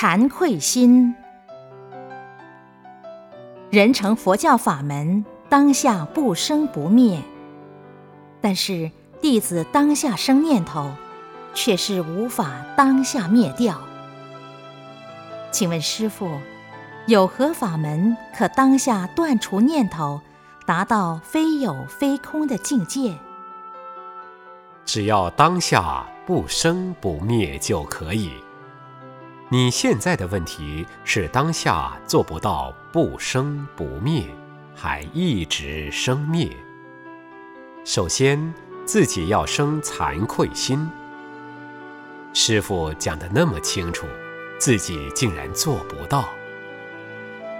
惭愧心。人成佛教法门，当下不生不灭，但是弟子当下生念头，却是无法当下灭掉。请问师父，有何法门可当下断除念头，达到非有非空的境界？只要当下不生不灭就可以。你现在的问题是当下做不到不生不灭，还一直生灭。首先，自己要生惭愧心。师傅讲的那么清楚，自己竟然做不到。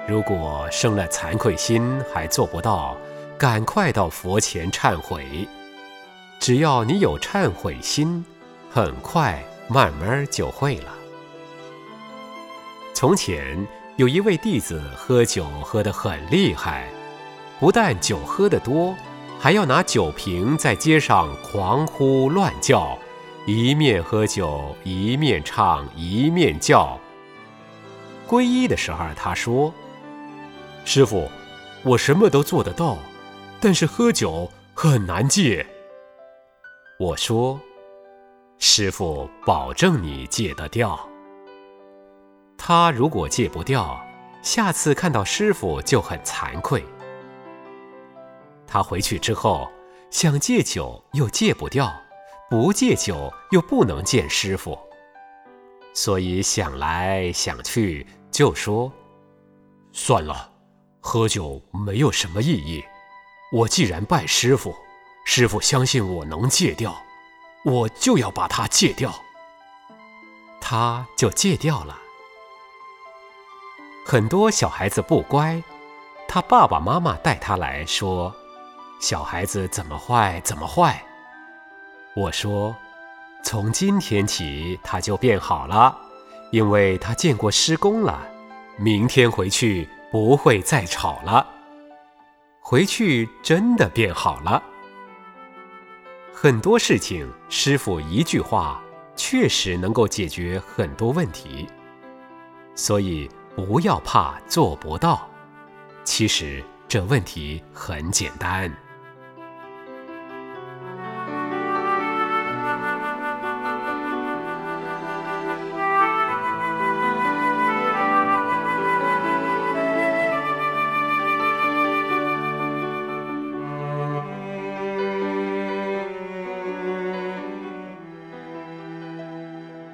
如果生了惭愧心还做不到，赶快到佛前忏悔。只要你有忏悔心，很快慢慢就会了。从前有一位弟子喝酒喝得很厉害，不但酒喝得多，还要拿酒瓶在街上狂呼乱叫，一面喝酒一面唱一面叫。皈依的时候，他说：“师傅，我什么都做得到，但是喝酒很难戒。”我说：“师傅保证你戒得掉。”他如果戒不掉，下次看到师傅就很惭愧。他回去之后想戒酒又戒不掉，不戒酒又不能见师傅，所以想来想去就说：“算了，喝酒没有什么意义。我既然拜师傅，师傅相信我能戒掉，我就要把它戒掉。”他就戒掉了。很多小孩子不乖，他爸爸妈妈带他来说：“小孩子怎么坏怎么坏。”我说：“从今天起他就变好了，因为他见过施工了。明天回去不会再吵了。”回去真的变好了。很多事情，师傅一句话确实能够解决很多问题，所以。不要怕做不到，其实这问题很简单。